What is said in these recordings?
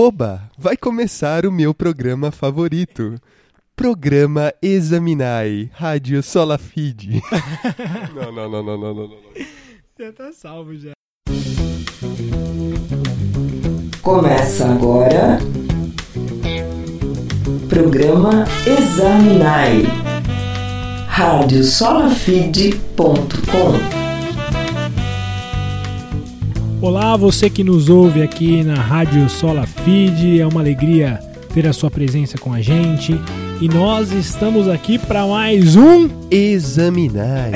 Oba, vai começar o meu programa favorito. Programa Examinai, Rádio Solafide. não, não, não, não, não, não, não. Já tá salvo já. Começa agora. Programa Examinai. Radiosolafide.com Olá, você que nos ouve aqui na Rádio Sola Feed, é uma alegria ter a sua presença com a gente. E nós estamos aqui para mais um Examinar.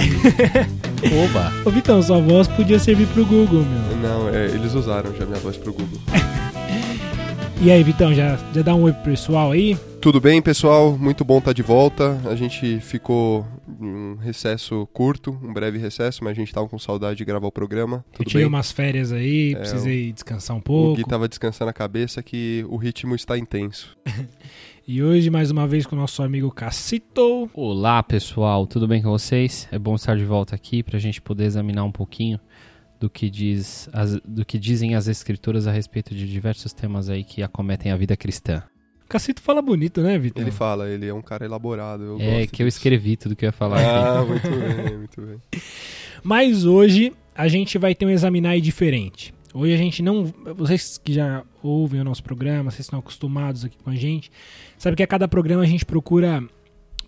Oba! Ô Vitão, sua voz podia servir pro Google, meu. Não, é, eles usaram já minha voz pro Google. e aí, Vitão, já, já dá um oi pro pessoal aí? Tudo bem, pessoal? Muito bom estar tá de volta. A gente ficou um recesso curto, um breve recesso, mas a gente estava com saudade de gravar o programa. Tudo Eu tirei bem? umas férias aí, É, precisei descansar um pouco. O Gui estava descansando a cabeça que o ritmo está intenso. E hoje, mais uma vez, com o nosso amigo Cacito. Olá pessoal, tudo bem com vocês? É bom estar de volta aqui para a gente poder examinar um pouquinho do que, diz as, do que dizem as escrituras a respeito de diversos temas aí que acometem a vida cristã. Cacito fala bonito, né, Vitão? Ele fala, ele é um cara elaborado. eu é gosto que eu escrevi tudo que eu ia falar aqui. Ah, muito bem, muito bem. Mas hoje a gente vai ter um examinar diferente. Hoje a gente não. Vocês que já ouvem o nosso programa, vocês estão acostumados aqui com a gente, sabe que a cada programa a gente procura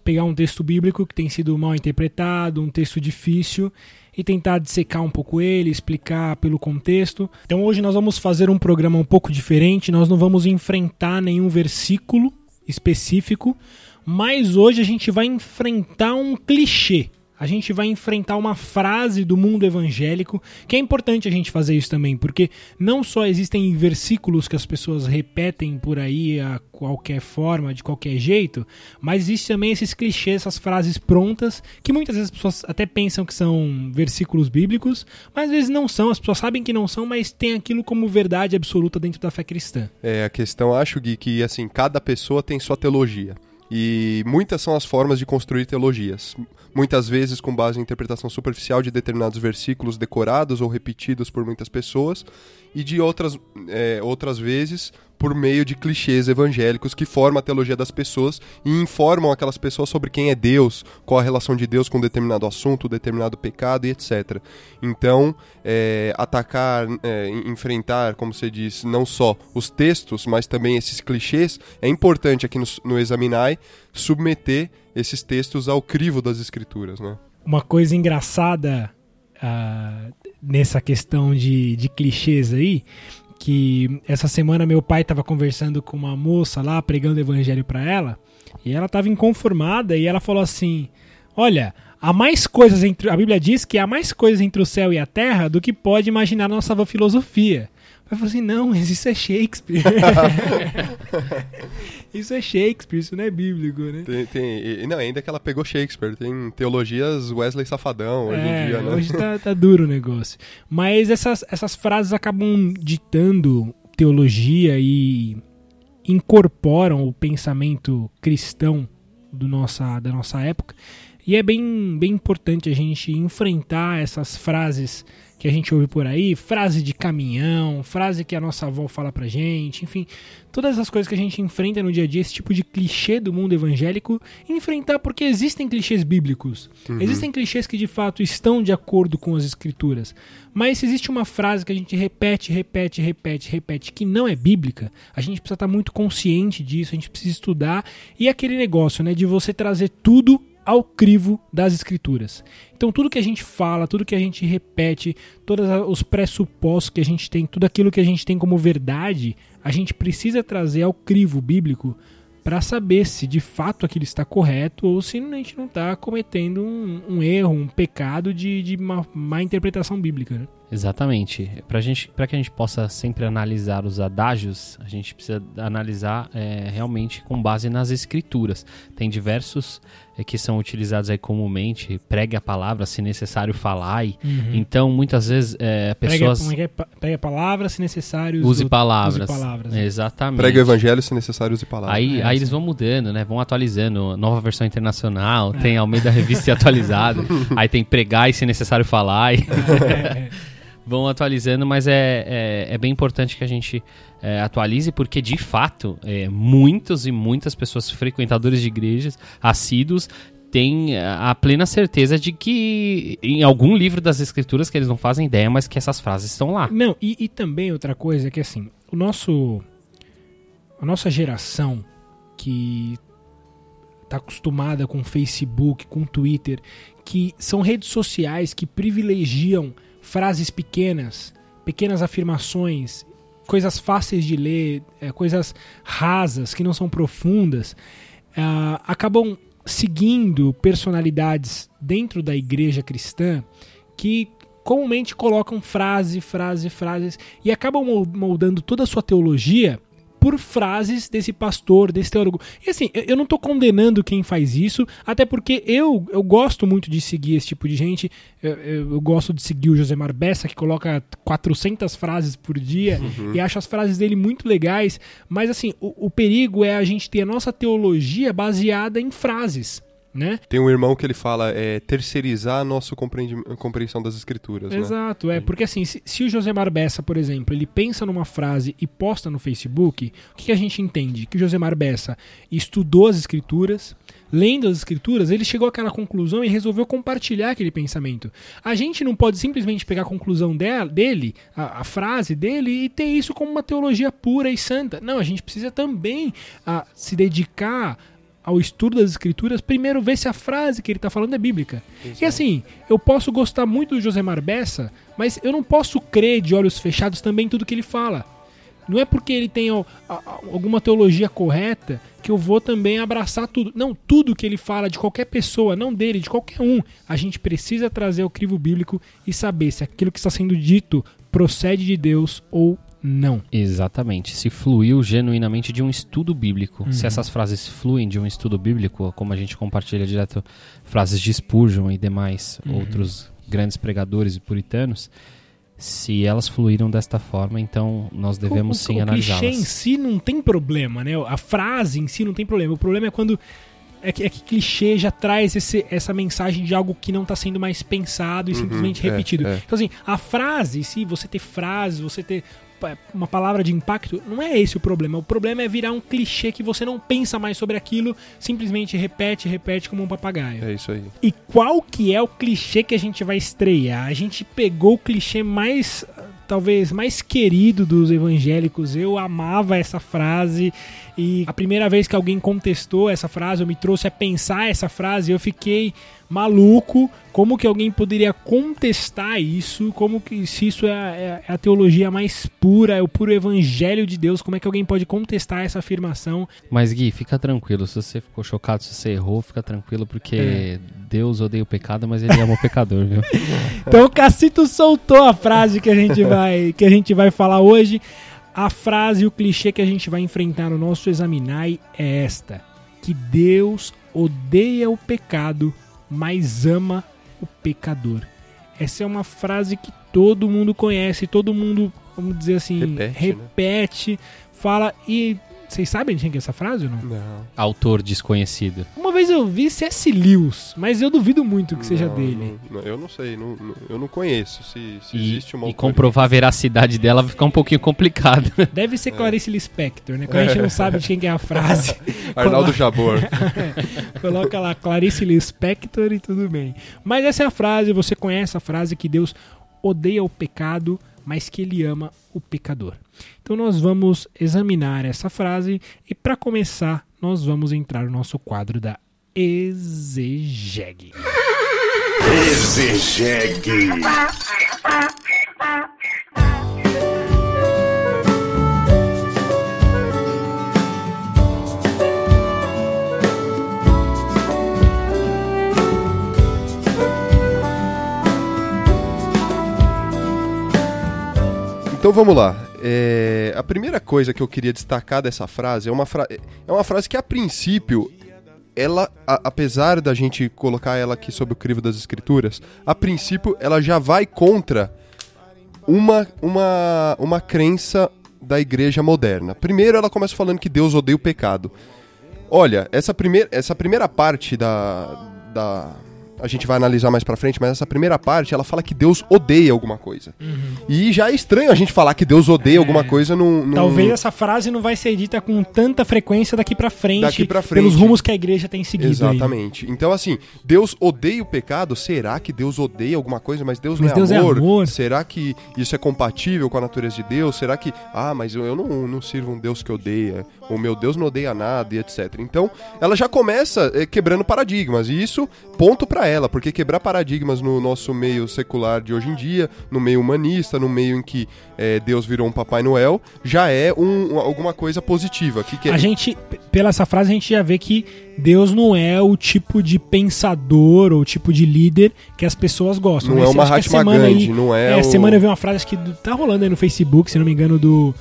pegar um texto bíblico que tem sido mal interpretado, um texto difícil, e tentar dissecar um pouco ele, explicar pelo contexto. Então hoje nós vamos fazer um programa um pouco diferente, nós não vamos enfrentar nenhum versículo específico, mas hoje a gente vai enfrentar um clichê. A gente vai enfrentar uma frase do mundo evangélico, que é importante a gente fazer isso também, porque não só existem versículos que as pessoas repetem por aí a qualquer forma, de qualquer jeito, mas existe também esses clichês, essas frases prontas, que muitas vezes as pessoas até pensam que são versículos bíblicos, mas às vezes não são, as pessoas sabem que não são, mas tem aquilo como verdade absoluta dentro da fé cristã. É, a questão, acho, Gui, que assim, cada pessoa tem sua teologia. E muitas são as formas de construir teologias. Muitas vezes com base em interpretação superficial de determinados versículos decorados ou repetidos por muitas pessoas, e de outras, é, outras vezes por meio de clichês evangélicos que formam a teologia das pessoas e informam aquelas pessoas sobre quem é Deus, qual a relação de Deus com determinado assunto, determinado pecado e etc. Então, é, atacar, é, enfrentar, como você diz, não só os textos, mas também esses clichês, é importante aqui no, no Examinai submeter esses textos ao crivo das escrituras, né? Uma coisa engraçada ah, nessa questão de, de clichês aí, que essa semana meu pai estava conversando com uma moça lá, pregando o evangelho para ela, e ela estava inconformada e ela falou assim: Olha, há mais coisas entre. A Bíblia diz que há mais coisas entre o céu e a terra do que pode imaginar a nossa filosofia. Eu falei assim: Não, mas isso é Shakespeare. isso é Shakespeare, isso não é bíblico, né? Tem, tem, e- não, ainda que ela pegou Shakespeare, tem teologias Wesley Safadão hoje É, em dia, né? Hoje tá, tá duro o negócio. Mas essas, essas frases acabam ditando teologia e incorporam o pensamento cristão do nossa, da nossa época. E é bem, bem importante a gente enfrentar essas frases que a gente ouve por aí, frase de caminhão, frase que a nossa avó fala pra gente, enfim, todas as coisas que a gente enfrenta no dia a dia, esse tipo de clichê do mundo evangélico, enfrentar porque existem clichês bíblicos. Existem clichês que de fato estão de acordo com as escrituras. Mas se existe uma frase que a gente repete, repete, repete, repete, que não é bíblica, a gente precisa estar muito consciente disso, a gente precisa estudar. E aquele negócio, né, de você trazer tudo ao crivo das escrituras. Então tudo que a gente fala, tudo que a gente repete, todos os pressupostos que a gente tem, tudo aquilo que a gente tem como verdade, a gente precisa trazer ao crivo bíblico para saber se de fato aquilo está correto ou se a gente não está cometendo um, um erro, um pecado de, de uma má interpretação bíblica. Né? Exatamente. Para gente, para que a gente possa sempre analisar os adágios, a gente precisa analisar é, realmente com base nas escrituras. Tem diversos é, que são utilizados aí comumente. Pregue a palavra, se necessário, falai. Então, muitas vezes, é, pessoas como é que é? Prega a palavra, se necessário. use palavras. Use palavras. né? Exatamente. Prega o evangelho se necessário use palavras. Aí, É, aí eles vão mudando, né? Vão atualizando. Nova versão internacional, tem Almeida Revista e atualizado. aí tem pregar e se necessário falar. É, é. vão atualizando, mas é, é, é bem importante que a gente é, atualize, porque de fato, é, muitos e muitas pessoas frequentadores de igrejas, assíduos, têm a plena certeza de que em algum livro das escrituras que eles não fazem ideia, mas que essas frases estão lá. Não, e, e também outra coisa é que assim, o nosso. A nossa geração que está acostumada com Facebook, com Twitter, que são redes sociais que privilegiam frases pequenas, pequenas afirmações, coisas fáceis de ler, é, coisas rasas, que não são profundas, uh, acabam seguindo personalidades dentro da igreja cristã que comumente colocam frase, frase, frases e acabam moldando toda a sua teologia por frases desse pastor, desse teólogo. E assim, eu não estou condenando quem faz isso, até porque eu, eu gosto muito de seguir esse tipo de gente. Eu, eu, eu gosto de seguir o Josemar Bessa, que coloca 400 frases por dia, uhum. e acho as frases dele muito legais. Mas assim, o, o perigo é a gente ter a nossa teologia baseada em frases. Né? Tem um irmão que ele fala é terceirizar a nossa compreensão das escrituras. Né? Exato, né? é porque assim, se, se, o José Bessa, por exemplo, ele pensa numa frase e posta no Facebook, o que, que a gente entende? Que o José Bessa estudou as escrituras, lendo as escrituras, ele chegou àquela conclusão e resolveu compartilhar aquele pensamento. A gente não pode simplesmente pegar a conclusão dela, dele, a, a, frase dele, e ter isso como uma teologia pura e santa. Não, a gente precisa também a, ah, se dedicar ao estudo das escrituras, primeiro ver se a frase que ele está falando é bíblica. Exato. E assim, eu posso gostar muito do José Bessa, mas eu não posso crer de olhos fechados também tudo que ele fala. Não é porque ele tem alguma teologia correta que eu vou também abraçar tudo. Não, tudo que ele fala de qualquer pessoa, não dele, de qualquer um, a gente precisa trazer o crivo bíblico e saber se aquilo que está sendo dito procede de Deus ou não. Exatamente. Se fluiu genuinamente de um estudo bíblico. Uhum. Se essas frases fluem de um estudo bíblico, como a gente compartilha direto frases de Spurgeon e demais uhum. outros grandes pregadores e puritanos, se elas fluíram desta forma, então nós devemos o, sim analisá-las. O clichê em si não tem problema, né? A frase em si não tem problema. O problema é quando é que, é que clichê já traz esse, essa mensagem de algo que não está sendo mais pensado e uhum, simplesmente é, repetido. É. Então, assim, a frase, se você ter frases, você ter uma palavra de impacto, não é esse o problema. O problema é virar um clichê que você não pensa mais sobre aquilo, simplesmente repete, repete como um papagaio. É isso aí. E qual que é o clichê que a gente vai estrear? A gente pegou o clichê mais talvez mais querido dos evangélicos. Eu amava essa frase e a primeira vez que alguém contestou essa frase, eu me trouxe a pensar essa frase, eu fiquei maluco. Como que alguém poderia contestar isso? Como que se isso é, é, é, a teologia mais pura, é o puro evangelho de Deus? Como é que alguém pode contestar essa afirmação? Mas Gui, fica tranquilo. Se você ficou chocado, se você errou, fica tranquilo, porque é. Deus odeia o pecado, mas ele ama o pecador, viu? então o Cacito soltou a frase que a gente vai que a gente vai falar hoje. A frase e o clichê que a gente vai enfrentar no nosso examinai é esta: que Deus odeia o pecado mas ama o pecador. Essa é uma frase que todo mundo conhece, todo mundo, vamos dizer assim, repete, repete né? fala e vocês sabem de quem é essa frase ou não? Não. Autor desconhecido. Uma vez eu vi C.S. Lewis, mas eu duvido muito que não, seja dele. Não, eu não sei, não, eu não conheço se, se e, existe uma E comprovar a veracidade dela vai ficar um pouquinho complicado. Deve ser Clarice Lispector, né? Quando a gente não sabe de quem é a frase. Arnaldo Jabor. Coloca lá Clarice Lispector e tudo bem. Mas essa é a frase, você conhece a frase que Deus odeia o pecado, mas que ele ama o pecador. Então nós vamos examinar essa frase e para começar, nós vamos entrar no nosso quadro da exegeg. Exegeg. Então vamos lá. É, a primeira coisa que eu queria destacar dessa frase é uma, fra é uma frase que, a princípio, ela, a, apesar da gente colocar ela aqui sob o crivo das escrituras, a princípio ela já vai contra uma, uma, uma crença da igreja moderna. Primeiro, ela começa falando que Deus odeia o pecado. Olha, essa, primeir, essa primeira parte da, da a gente vai analisar mais pra frente, mas essa primeira parte, ela fala que Deus odeia alguma coisa. E já é estranho a gente falar que Deus odeia alguma coisa num, num- Talvez essa frase não vai ser dita com tanta frequência daqui pra frente, Daqui pra frente. pelos rumos que a igreja tem seguido. aí? Exatamente. Então, assim, Deus odeia o pecado? Será que Deus odeia alguma coisa, mas Deus Mas não é Deus é amor? amor. Será que isso é compatível com a natureza de Deus? Será que, ah, mas eu, não, não sirvo um Deus que odeia? O meu Deus não odeia nada e etc. Então, ela já começa eh, quebrando paradigmas. E isso, ponto pra ela, porque quebrar paradigmas no nosso meio secular de hoje em dia, no meio humanista, no meio em que eh, Deus virou um Papai Noel, já é um- alguma coisa positiva. Que que é- A gente, pela essa frase, a gente já vê que Deus não é o tipo de pensador ou o tipo de líder que as pessoas gostam. Não né? é o Acho que a Mahatma semana Gandhi, não é É, o- semana eu vi uma frase que tá rolando aí no Facebook, se não me engano, do,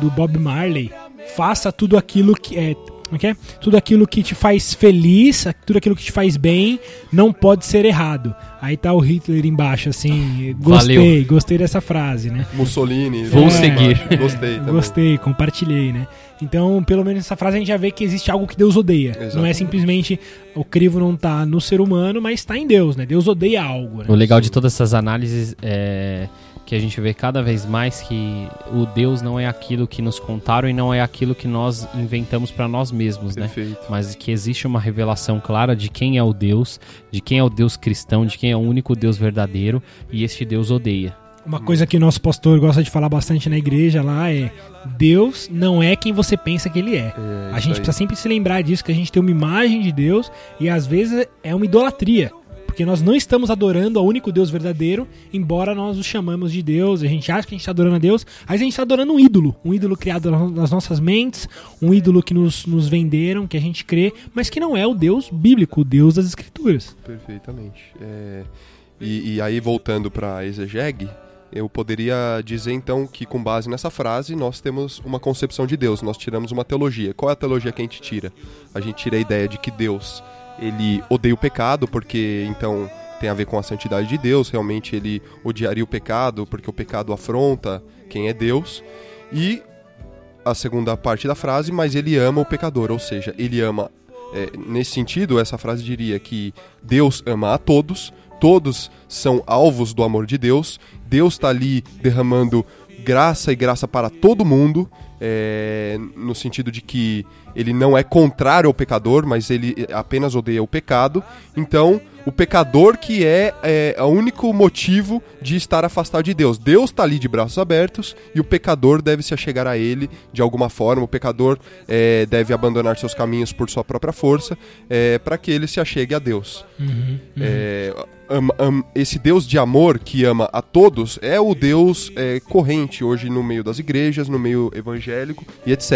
do Bob Marley. Faça tudo aquilo que é. É é? Tudo aquilo que te faz feliz, tudo aquilo que te faz bem, não pode ser errado. Aí tá o Hitler embaixo, assim. Gostei, Valeu. gostei dessa frase, né? Mussolini. Vou É, seguir. Gostei também. Gostei, compartilhei, né? Então, pelo menos nessa frase a gente já vê que existe algo que Deus odeia. Não é Exatamente. simplesmente o crivo não tá no ser humano, mas tá em Deus, né? Deus odeia algo, né? O legal de todas essas análises é que a gente vê cada vez mais que o Deus não é aquilo que nos contaram e não é aquilo que nós inventamos para nós mesmos, né? Perfeito. Mas que existe uma revelação clara de quem é o Deus, de quem é o Deus cristão, de quem é o único Deus verdadeiro e este Deus odeia. Uma coisa que nosso pastor gosta de falar bastante na igreja lá é: Deus não é quem você pensa que ele é. É, a gente aí. precisa sempre se lembrar disso, que a gente tem uma imagem de Deus e às vezes é uma idolatria. Porque nós não estamos adorando ao único Deus verdadeiro, embora nós o chamamos de Deus, a gente acha que a gente está adorando a Deus, mas a gente está adorando um ídolo, um ídolo criado nas nossas mentes, um ídolo que nos, nos venderam, que a gente crê, mas que não é o Deus bíblico, o Deus das Escrituras. Perfeitamente. É, e, e aí, voltando para exegeg, eu poderia dizer então que, com base nessa frase, nós temos uma concepção de Deus, nós tiramos uma teologia. Qual é a teologia que a gente tira? A gente tira a ideia de que Deus ele odeia o pecado, porque então tem a ver com a santidade de Deus, realmente ele odiaria o pecado, porque o pecado afronta quem é Deus. E a segunda parte da frase, mas ele ama o pecador, ou seja, ele ama. é, nesse sentido, essa frase diria que Deus ama a todos, todos são alvos do amor de Deus, Deus está ali derramando graça e graça para todo mundo, é, no sentido de que ele não é contrário ao pecador, mas ele apenas odeia o pecado. Então, o pecador que é, é o único motivo de estar afastado de Deus. Deus está ali de braços abertos e o pecador deve se achegar a ele de alguma forma. O pecador é, deve abandonar seus caminhos por sua própria força é, para que ele se achegue a Deus. É, ama- am- esse Deus de amor que ama a todos é o Deus é, corrente hoje no meio das igrejas, no meio evangélico e etc.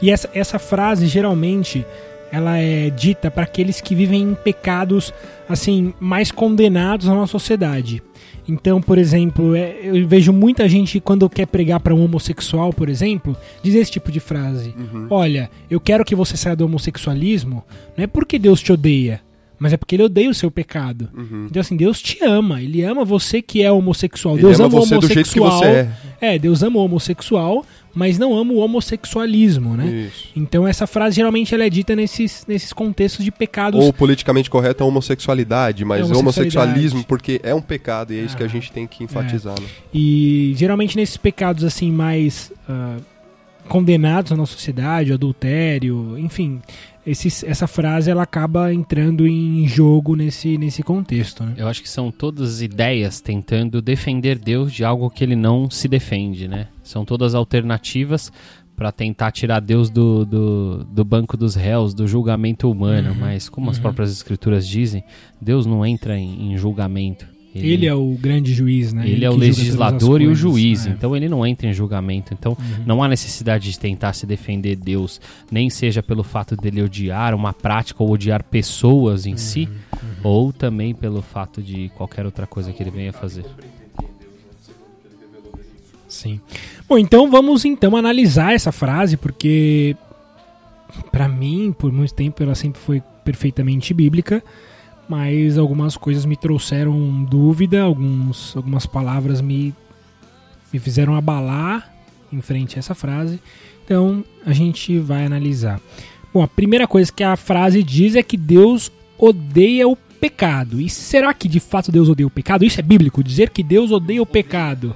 E essa, essa frase, geralmente, ela é dita para aqueles que vivem em pecados, assim, mais condenados na nossa sociedade. Então, por exemplo, é, eu vejo muita gente, quando quer pregar para um homossexual, por exemplo, dizer esse tipo de frase. Olha, eu quero que você saia do homossexualismo, não é porque Deus te odeia, mas é porque ele odeia o seu pecado. Então, assim, Deus te ama. Ele ama você que é homossexual. Ele Deus ama ama o homossexual. é. É, Deus ama o homossexual, mas não ama o homossexualismo, né? Isso. Então essa frase geralmente ela é dita nesses, nesses contextos de pecados. Ou politicamente correto é homossexualidade, mas É homossexualidade. homossexualismo porque é um pecado e é isso que a gente tem que enfatizar. né? E geralmente nesses pecados assim mais ah, condenados na nossa sociedade, o adultério, enfim, esses, essa frase ela acaba entrando em jogo nesse, nesse contexto, né? Eu acho que são todas ideias tentando defender Deus de algo que ele não se defende, né? São todas alternativas para tentar tirar Deus do, do, do banco dos réus, do julgamento humano. Mas, como as próprias escrituras dizem, Deus não entra em, em julgamento. Ele, é o grande juiz, né? Ele é o legislador e o coisas, juiz, é. então ele não entra em julgamento. Então não há necessidade de tentar se defender Deus, nem seja pelo fato dele odiar uma prática ou odiar pessoas em si, ou também pelo fato de qualquer outra coisa que ele venha fazer. Sim. Bom, então vamos então analisar essa frase, porque pra mim, por muito tempo, ela sempre foi perfeitamente bíblica, mas algumas coisas me trouxeram dúvida, alguns, algumas palavras me, me fizeram abalar em frente a essa frase. Então a gente vai analisar. Bom, a primeira coisa que a frase diz é que Deus odeia o pecado. E será que de fato Deus odeia o pecado? Isso é bíblico, dizer que Deus odeia o pecado.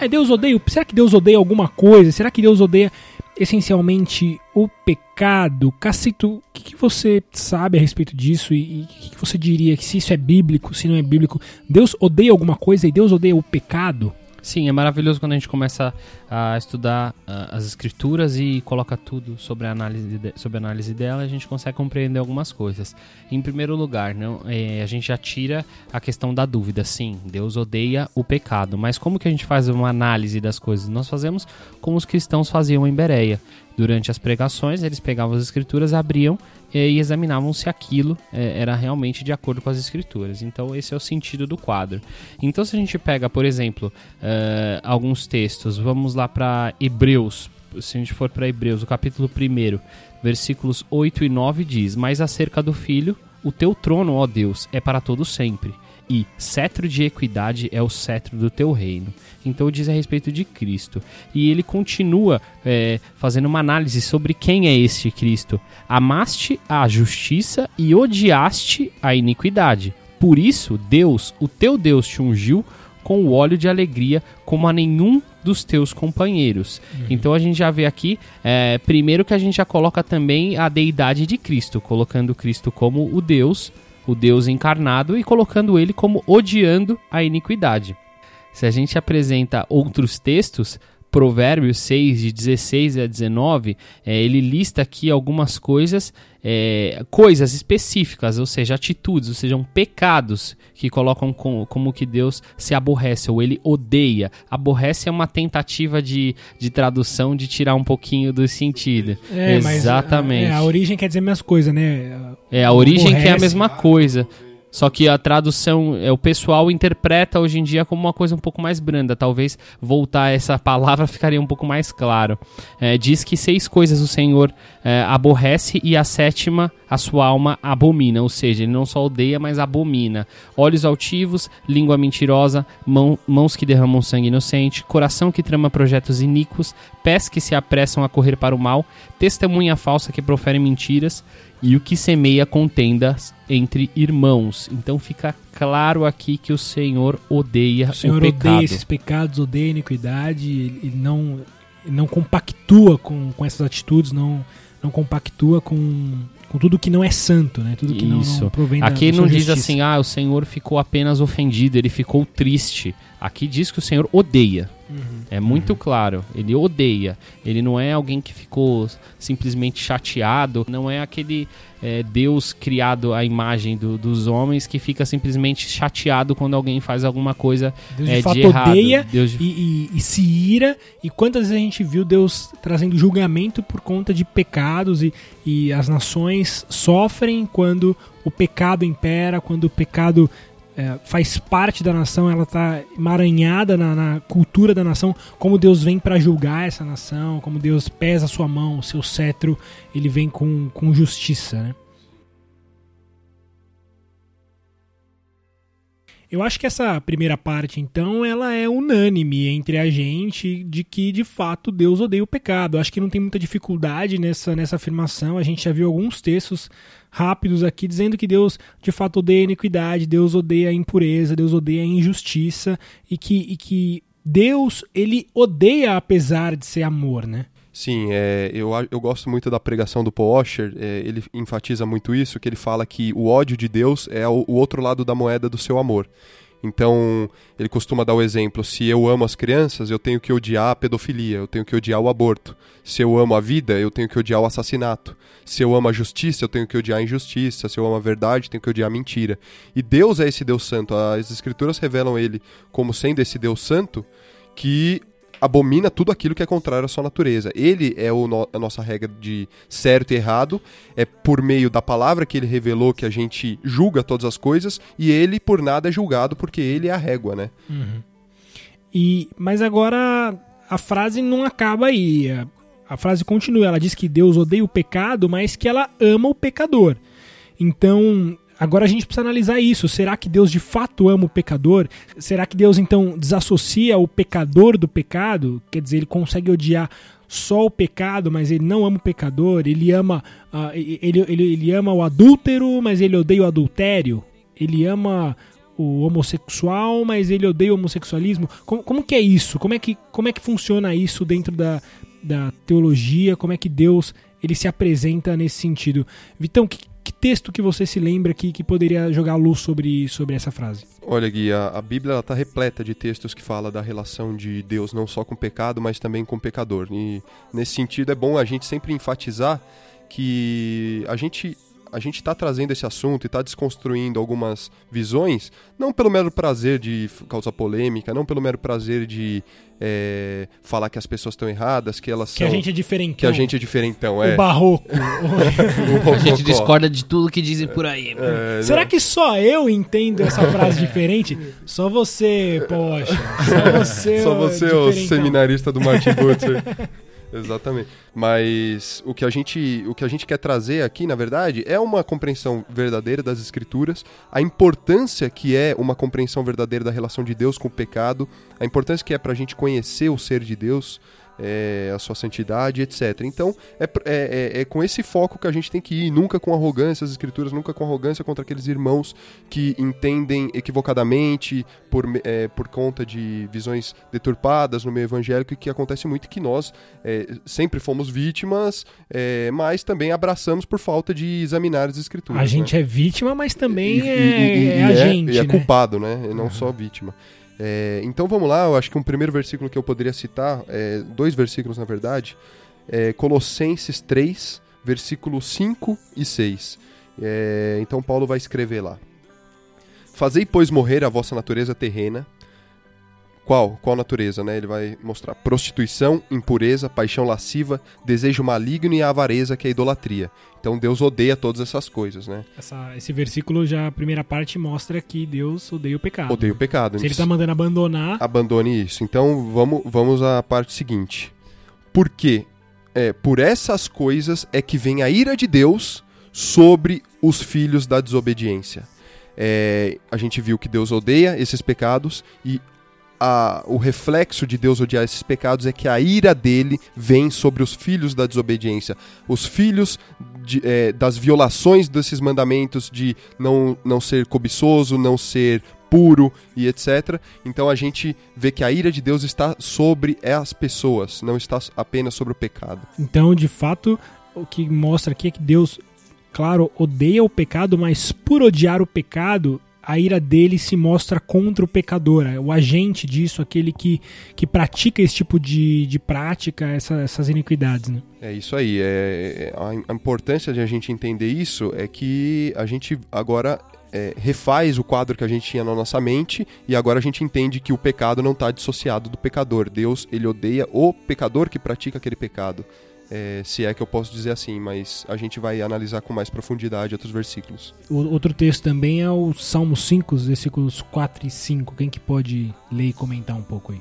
É, Deus odeia. Será que Deus odeia alguma coisa? Será que Deus odeia essencialmente o pecado? Cacito, o que, que você sabe a respeito disso? E o que, que você diria que se isso é bíblico, se não é bíblico? Deus odeia alguma coisa e Deus odeia o pecado? Sim, é maravilhoso quando a gente começa a estudar uh, as escrituras e coloca tudo sobre a análise, de, sobre a análise dela, a gente consegue compreender algumas coisas. Em primeiro lugar, não, é, a gente já tira a questão da dúvida. Sim, Deus odeia o pecado, mas como que a gente faz uma análise das coisas? Nós fazemos como os cristãos faziam em Bereia. Durante as pregações, eles pegavam as escrituras, abriam e examinavam se aquilo é, era realmente de acordo com as escrituras. Então, esse é o sentido do quadro. Então, se a gente pega, por exemplo, uh, alguns textos, vamos lá para Hebreus. Se a gente for para Hebreus, o capítulo 1, versículos 8 e 9 diz: Mas acerca do filho, o teu trono, ó Deus, é para todo sempre e cetro de equidade é o cetro do teu reino. Então diz a respeito de Cristo. E ele continua é, fazendo uma análise sobre quem é este Cristo. Amaste a justiça e odiaste a iniquidade. Por isso, Deus, o teu Deus, te ungiu com o óleo de alegria como a nenhum dos teus companheiros. Uhum. Então a gente já vê aqui, é, primeiro que a gente já coloca também a deidade de Cristo, colocando Cristo como o Deus o Deus encarnado e colocando ele como odiando a iniquidade. Se a gente apresenta outros textos, Provérbios 6, de 16 a 19, é, ele lista aqui algumas coisas, é, coisas específicas, ou seja, atitudes, ou seja, pecados que colocam com, como que Deus se aborrece ou ele odeia. Aborrece é uma tentativa de, de tradução de tirar um pouquinho do sentido. É, Exatamente. Mas a, é, a origem quer dizer a mesma coisa, né? É, a origem que é a mesma coisa. Só que a tradução, é, o pessoal interpreta hoje em dia como uma coisa um pouco mais branda. Talvez voltar essa palavra ficaria um pouco mais claro. É, diz que seis coisas o Senhor é, aborrece e a sétima a sua alma abomina. Ou seja, ele não só odeia, mas abomina. Olhos altivos, língua mentirosa, mão, mãos que derramam sangue inocente, coração que trama projetos iníquos, pés que se apressam a correr para o mal, testemunha falsa que profere mentiras e o que semeia contendas entre irmãos. Então fica claro aqui que o Senhor odeia o, Senhor o pecado. odeia esses pecados, odeia a iniquidade, ele não, ele não compactua com, com essas atitudes, não, não compactua com, com tudo que não é santo, né? Tudo que Isso. não, não provém Aqui da, não diz assim, ah, o Senhor ficou apenas ofendido, ele ficou triste. Aqui diz que o Senhor odeia. Uhum. É muito uhum. claro. Ele odeia. Ele não é alguém que ficou simplesmente chateado. Não é aquele é, Deus criado à imagem do, dos homens que fica simplesmente chateado quando alguém faz alguma coisa Deus de, é, fato de errado. odeia Deus de... e, e, e, se ira. E quantas vezes a gente viu Deus trazendo julgamento por conta de pecados e, e as nações sofrem quando o pecado impera, quando o pecado é, faz parte da nação, ela está emaranhada na, na, cultura da nação, como Deus vem para julgar essa nação, como Deus pesa a sua mão, o seu cetro, ele vem com, com justiça. Né? Eu acho que essa primeira parte, então, ela é unânime entre a gente de que, de fato, Deus odeia o pecado. Eu acho que não tem muita dificuldade nessa, nessa afirmação. A gente já viu alguns textos rápidos aqui dizendo que Deus de fato odeia a iniquidade, Deus odeia a impureza, Deus odeia a injustiça e que, e que Deus ele odeia apesar de ser amor, né? Sim, é, eu, eu gosto muito da pregação do Paul Washer, é, ele enfatiza muito isso, que ele fala que o ódio de Deus é o, o outro lado da moeda do seu amor. Então, ele costuma dar o exemplo: se eu amo as crianças, eu tenho que odiar a pedofilia, eu tenho que odiar o aborto. Se eu amo a vida, eu tenho que odiar o assassinato. Se eu amo a justiça, eu tenho que odiar a injustiça. Se eu amo a verdade, tenho que odiar a mentira. E Deus é esse Deus santo. As Escrituras revelam ele como sendo esse Deus santo que abomina tudo aquilo que é contrário à sua natureza. Ele é no, a nossa regra de certo e errado, é por meio da palavra que ele revelou que a gente julga todas as coisas, e ele por nada é julgado, porque ele é a régua, né? Uhum. E, mas agora a frase não acaba aí. A, a frase continua, ela diz que Deus odeia o pecado, mas que ela ama o pecador. Então, Agora a gente precisa analisar isso. Será que Deus de fato ama o pecador? Será que Deus então desassocia o pecador do pecado? Quer dizer, ele consegue odiar só o pecado, mas ele não ama o pecador. Ele ama, uh, ele, ele, ele ama o adúltero, mas ele odeia o adultério. ele ama o homossexual, mas ele odeia o homossexualismo. Como, como que é isso? Como é que, como é que funciona isso dentro da, da teologia? Como é que Deus ele se apresenta nesse sentido? Vitão, que, que texto que você se lembra que, que poderia jogar luz sobre, sobre essa frase? Olha, Gui, a, a Bíblia está repleta de textos que fala da relação de Deus não só com o pecado, mas também com o pecador. E nesse sentido é bom a gente sempre enfatizar que a gente a gente está trazendo esse assunto e está desconstruindo algumas visões, não pelo mero prazer de causar polêmica, não pelo mero prazer de é, falar que as pessoas estão erradas, que elas Que são... a gente é diferentão. que a gente é diferentão, é. O barroco. O A gente discorda de tudo que dizem por aí. É, Será não. que só eu entendo essa frase diferente? Só você, poxa. Só você, Só você, o seminarista do Martin Luther. Exatamente. Mas o que, a gente, o que a gente quer trazer aqui, na verdade, é uma compreensão verdadeira das escrituras, a importância que é uma compreensão verdadeira da relação de Deus com o pecado, a importância que é para a gente conhecer o ser de Deus, é, a sua santidade, etc. Então, é, é, é- é com esse foco que a gente tem que ir, nunca com arrogância as escrituras, nunca com arrogância contra aqueles irmãos que entendem equivocadamente por, é, por conta de visões deturpadas no meio evangélico e que acontece muito que nós é, sempre fomos vítimas, mas também abraçamos por falta de examinar as escrituras. A gente né? é vítima, mas também E- é, e- e- é e a gente, e é né? culpado, né? Não só vítima. É, então vamos lá, eu acho que um primeiro versículo que eu poderia citar, é, dois versículos na verdade, é Colossenses 3, versículos 5 e 6. É, então Paulo vai escrever lá. Fazei, pois, morrer a vossa natureza terrena. Qual? Qual natureza, né? Ele vai mostrar prostituição, impureza, paixão lasciva, desejo maligno e a avareza, que é a idolatria. Então Deus odeia todas essas coisas, né? Essa- esse versículo já, a primeira parte, mostra que Deus odeia o pecado. Odeia o pecado. Se ele tá mandando abandonar, abandone isso. Então vamos, vamos à parte seguinte. Por quê? É, por essas coisas é que vem a ira de Deus sobre os filhos da desobediência. É, a gente viu que Deus odeia esses pecados e a- o reflexo de Deus odiar esses pecados é que a ira dele vem sobre os filhos da desobediência. Os filhos de- é, das violações desses mandamentos de não, não ser cobiçoso, não ser puro e etc. Então a gente vê que a ira de Deus está sobre as pessoas, não está apenas sobre o pecado. então, de fato, o que mostra aqui é que Deus, claro, odeia o pecado, mas por odiar o pecado, a ira dele se mostra contra o pecador, é o agente disso, aquele que, que pratica esse tipo de, de prática, essa- essas iniquidades. Né? É isso aí. É, é- a, importância de a gente entender isso é que a gente agora é, refaz o quadro que a gente tinha na nossa mente e agora a gente entende que o pecado não está dissociado do pecador. Deus ele odeia o pecador que pratica aquele pecado. É, se é que eu posso dizer assim, mas a gente vai analisar com mais profundidade outros versículos. O, outro texto também é o Salmo 5, os versículos 4 e 5. Quem que pode ler e comentar um pouco aí?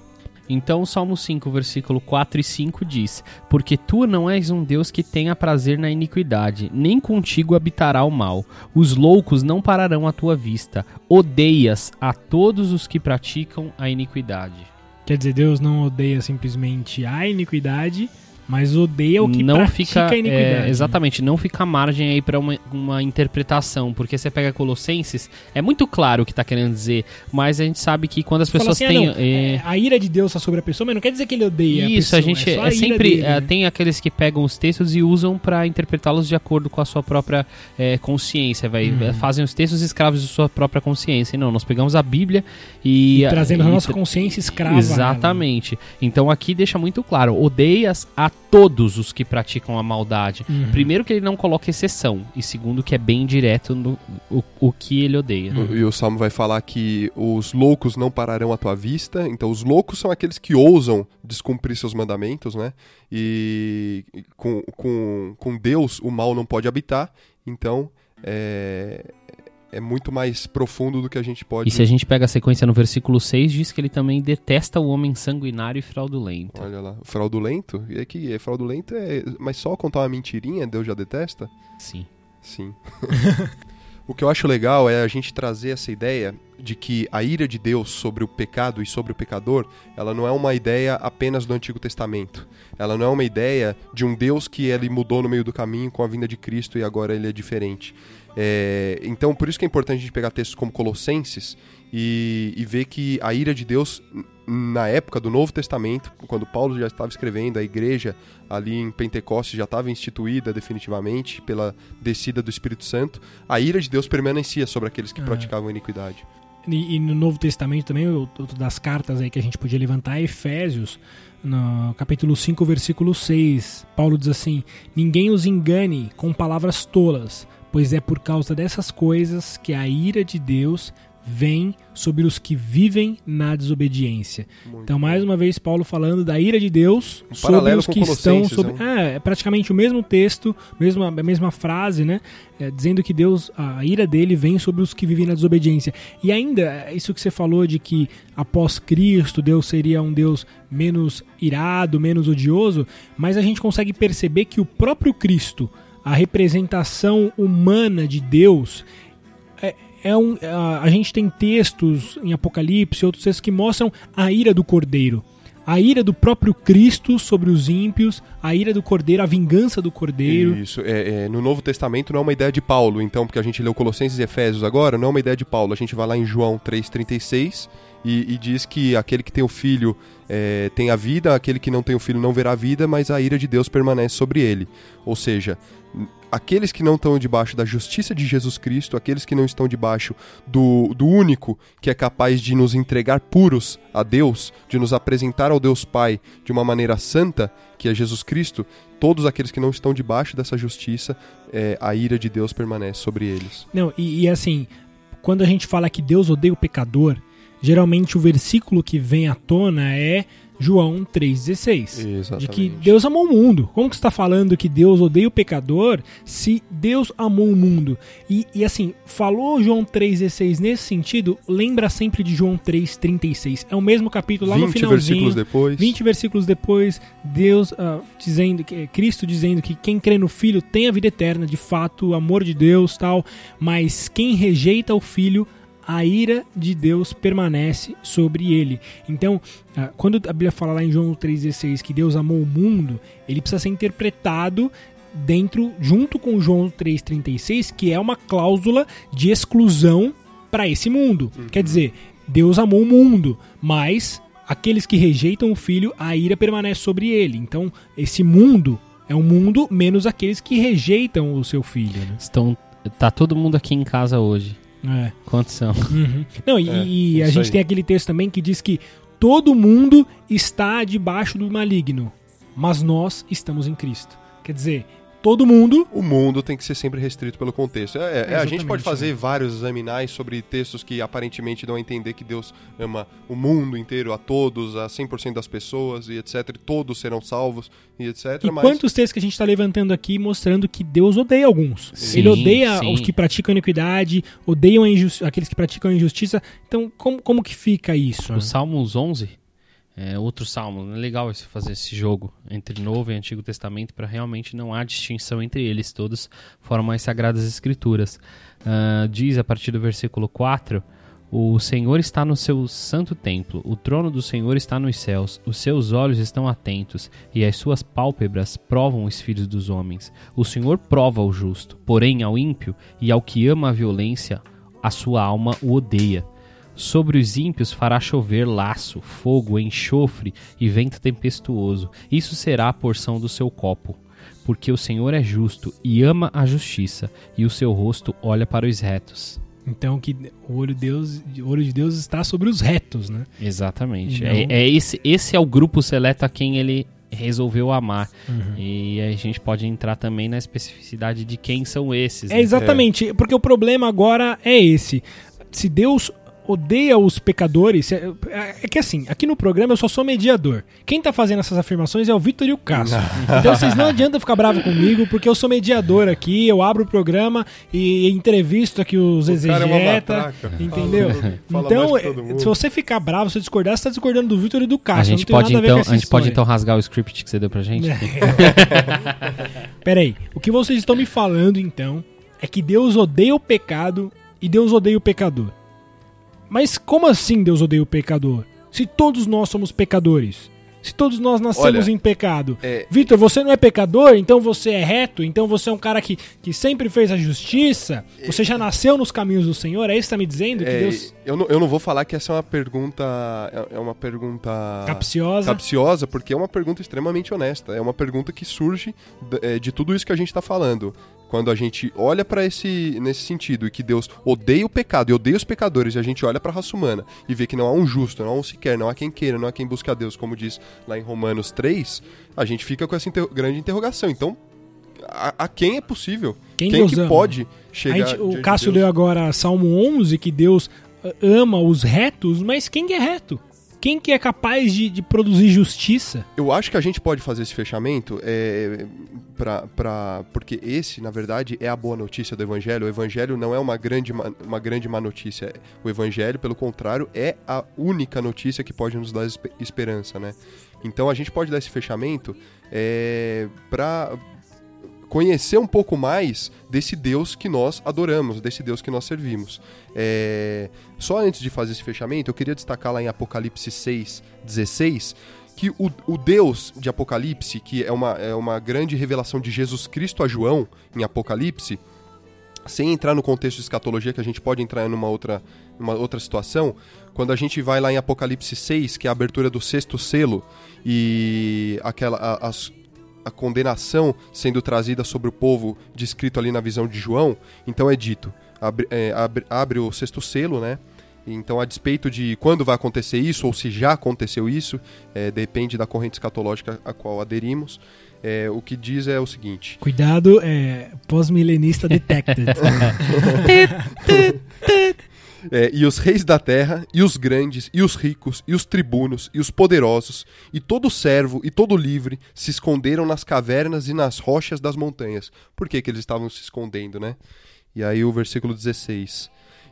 Então, o Salmo 5, versículo 4 e 5 diz: Porque tu não és um Deus que tenha prazer na iniquidade, nem contigo habitará o mal. Os loucos não pararão à tua vista. Odeias a todos os que praticam a iniquidade. Quer dizer, Deus não odeia simplesmente a iniquidade, mas odeia o que não fica a iniquidade. é, né? exatamente não fica margem aí para uma, uma interpretação porque você pega Colossenses é muito claro o que tá querendo dizer mas a gente sabe que quando as Fala pessoas assim, ah, têm não, é, é, a ira de Deus está sobre a pessoa, mas não quer dizer que ele odeia Isso, a a pessoa. gente é, a é ira sempre dele, né? tem aqueles que pegam os textos e usam para interpretá-los de acordo com a sua própria é, consciência, vai, Uhum. fazem os textos escravos de sua própria consciência. E não, nós pegamos a Bíblia e, E trazendo a nossa consciência escrava. a. Exatamente. Então aqui deixa muito claro: odeias a todos os que praticam a maldade. Uhum. Primeiro que ele não coloca exceção e segundo que é bem direto no o, o que ele odeia. Uhum. E o Salmo vai falar que os loucos não pararão à tua vista. Então, os loucos são aqueles que ousam descumprir seus mandamentos, né? E com, com, com Deus o mal não pode habitar. Então, é, é muito mais profundo do que a gente pode. E se a gente pega a sequência no versículo 6, diz que ele também detesta o homem sanguinário e fraudulento. Olha lá, fraudulento? E é que é fraudulento é. Mas só contar uma mentirinha, Deus já detesta? Sim. Sim. O que eu acho legal é a gente trazer essa ideia de que a ira de Deus sobre o pecado e sobre o pecador, ela não é uma ideia apenas do Antigo Testamento. Ela não é uma ideia de um Deus que ele mudou no meio do caminho com a vinda de Cristo e agora ele é diferente. É, então, por isso que é importante a gente pegar textos como Colossenses e, e ver que a ira de Deus, na época do Novo Testamento, quando Paulo já estava escrevendo, a igreja ali em Pentecostes já estava instituída definitivamente pela descida do Espírito Santo, a ira de Deus permanecia sobre aqueles que Ah. praticavam iniquidade. E, e no Novo Testamento também, outro das cartas aí que a gente podia levantar é Efésios, no capítulo 5, versículo 6. Paulo diz assim: Ninguém os engane com palavras tolas, pois é por causa dessas coisas que a ira de Deus vem sobre os que vivem na desobediência. Muito Então, mais uma vez, Paulo falando da ira de Deus Um sobre os que estão sobre. né? É, é praticamente o mesmo texto, mesma, a mesma frase, né? É, dizendo que Deus, a ira dele vem sobre os que vivem na desobediência. E ainda, é, isso que você falou de que após Cristo, Deus seria um Deus menos irado, menos odioso, mas a gente consegue perceber que o próprio Cristo, a representação humana de Deus, é, é um, a, a gente tem textos em Apocalipse, outros textos que mostram a ira do Cordeiro. A ira do próprio Cristo sobre os ímpios, a ira do Cordeiro, a vingança do Cordeiro. Isso, é, é, no Novo Testamento não é uma ideia de Paulo, então, porque a gente leu Colossenses e Efésios agora, não é uma ideia de Paulo. A gente vai lá em João 3,36 e, e diz que aquele que tem o filho é, tem a vida, aquele que não tem o filho não verá a vida, mas a ira de Deus permanece sobre ele. Ou seja, aqueles que não estão debaixo da justiça de Jesus Cristo, aqueles que não estão debaixo do, do único que é capaz de nos entregar puros a Deus, de nos apresentar ao Deus Pai de uma maneira santa, que é Jesus Cristo, todos aqueles que não estão debaixo dessa justiça, é, a ira de Deus permanece sobre eles. Não, e, e assim, quando a gente fala que Deus odeia o pecador, geralmente o versículo que vem à tona é João 3,16. Exatamente. De que Deus amou o mundo. Como que você está falando que Deus odeia o pecador se Deus amou o mundo? E, e assim, falou João 3,16 nesse sentido, lembra sempre de João 3,36. É o mesmo capítulo lá no 20 finalzinho. versículos depois. 20 versículos depois, Deus ah, dizendo que Cristo dizendo que quem crê no Filho tem a vida eterna, de fato, o amor de Deus, tal, mas quem rejeita o Filho a ira de Deus permanece sobre ele. Então, ah, quando a Bíblia fala lá em João 3,16 que Deus amou o mundo, ele precisa ser interpretado dentro, junto com João 3,36, que é uma cláusula de exclusão para esse mundo. Quer dizer, Deus amou o mundo, mas aqueles que rejeitam o filho, a ira permanece sobre ele. Então, esse mundo é um mundo menos aqueles que rejeitam o seu filho. Né? Estão, tá todo mundo aqui em casa hoje. É. Quantos são? Uhum. Não, e, É, e a isso gente aí. tem aquele texto também que diz que todo mundo está debaixo do maligno, mas nós estamos em Cristo. Quer dizer, todo mundo. O mundo tem que ser sempre restrito pelo contexto. É, é, a gente pode fazer né? vários examinais sobre textos que aparentemente dão a entender que Deus ama o mundo inteiro, a todos, a 100% das pessoas e etc. E todos serão salvos e etc. E mas quantos textos que a gente está levantando aqui mostrando que Deus odeia alguns. Sim, Ele odeia sim. os que praticam iniquidade, odeiam aqueles que praticam a injustiça. Então, como, como que fica isso? né? O Salmos 11 é outro salmo. É legal esse, fazer esse jogo entre Novo e Antigo Testamento para realmente não há distinção entre eles. Todos formam as Sagradas Escrituras. Ah, diz a partir do versículo 4: O Senhor está no seu santo templo, o trono do Senhor está nos céus, os seus olhos estão atentos e as suas pálpebras provam os filhos dos homens. O Senhor prova o justo, porém ao ímpio e ao que ama a violência, a sua alma o odeia. Sobre os ímpios fará chover laço, fogo, enxofre e vento tempestuoso. Isso será a porção do seu copo. Porque o Senhor é justo e ama a justiça, e o seu rosto olha para os retos. Então, que o olho, Deus, o olho de Deus está sobre os retos, né? Exatamente. Não. É, é esse, esse é o grupo seleto a quem ele resolveu amar. Uhum. E a gente pode entrar também na especificidade de quem são esses. É né? exatamente, porque o problema agora é esse. Se Deus odeia os pecadores, é, é que assim, aqui no programa eu só sou mediador. Quem tá fazendo essas afirmações é o Vitor e o Cássio. Então vocês não adianta ficar bravo comigo, porque eu sou mediador aqui, eu abro o programa e entrevisto aqui os é exegetas, matraca. entendeu? Fala- fala então, mundo. se você ficar bravo, se você discordar, você tá discordando do Vitor e do Cássio. A gente, pode nada a ver então, essa a gente pode então rasgar o script que você deu pra gente? Peraí, o que vocês estão me falando então é que Deus odeia o pecado e Deus odeia o pecador. Mas como assim Deus odeia o pecador? Se todos nós somos pecadores. Se todos nós nascemos Olha, em pecado. é- Vitor, você não é pecador, então você é reto, então você é um cara que, que sempre fez a justiça, você já nasceu nos caminhos do Senhor, é isso que tá me dizendo? Que É, Deus eu, não, eu não vou falar que essa é uma pergunta. É é uma pergunta. capciosa. capciosa, porque é uma pergunta extremamente honesta. É uma pergunta que surge d- é, de tudo isso que a gente está falando. Quando a gente olha para esse nesse sentido e que Deus odeia o pecado e odeia os pecadores, e a gente olha para a raça humana e vê que não há um justo, não há um sequer, não há quem queira, não há quem busque a Deus, como diz lá em Romanos 3, a gente fica com essa inter- grande interrogação. Então, a, a quem é possível? Quem Quem, que ama? pode chegar gente- o de Cássio Deus? leu agora Salmo 11, que Deus ah, ama os retos, mas quem que é reto? Quem que é capaz de, de produzir justiça? Eu acho que a gente pode fazer esse fechamento é, pra, pra, porque esse, na verdade, é a boa notícia do Evangelho. O Evangelho não é uma grande, ma- uma grande má notícia. O Evangelho, pelo contrário, é a única notícia que pode nos dar espe- esperança, né? Então a gente pode dar esse fechamento é, para conhecer um pouco mais desse Deus que nós adoramos, desse Deus que nós servimos. É, Só antes de fazer esse fechamento, eu queria destacar lá em Apocalipse 6, 16, que o, o Deus de Apocalipse, que é uma, é uma grande revelação de Jesus Cristo a João em Apocalipse, sem entrar no contexto de escatologia, que a gente pode entrar numa outra, numa outra situação, quando a gente vai lá em Apocalipse 6, que é a abertura do sexto selo, e aquela, as- a condenação sendo trazida sobre o povo, descrito ali na visão de João, então é dito, abre, é, abre, abre o sexto selo, né? Então, a despeito de quando vai acontecer isso, ou se já aconteceu isso, é, depende da corrente escatológica a qual aderimos, é, o que diz é o seguinte: Cuidado, é pós-milenista detected. É, e os reis da terra, e os grandes, e os ricos, e os tribunos, e os poderosos, e todo servo, e todo livre, se esconderam nas cavernas e nas rochas das montanhas. Por que, que eles estavam se escondendo, né? E aí o versículo 16.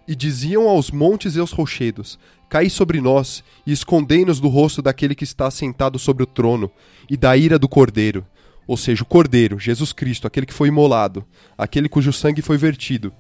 E diziam aos montes e aos rochedos: Caí sobre nós, e escondei-nos do rosto daquele que está sentado sobre o trono, e da ira do cordeiro. Ou seja, o cordeiro, Jesus Cristo, aquele que foi imolado, aquele cujo sangue foi vertido.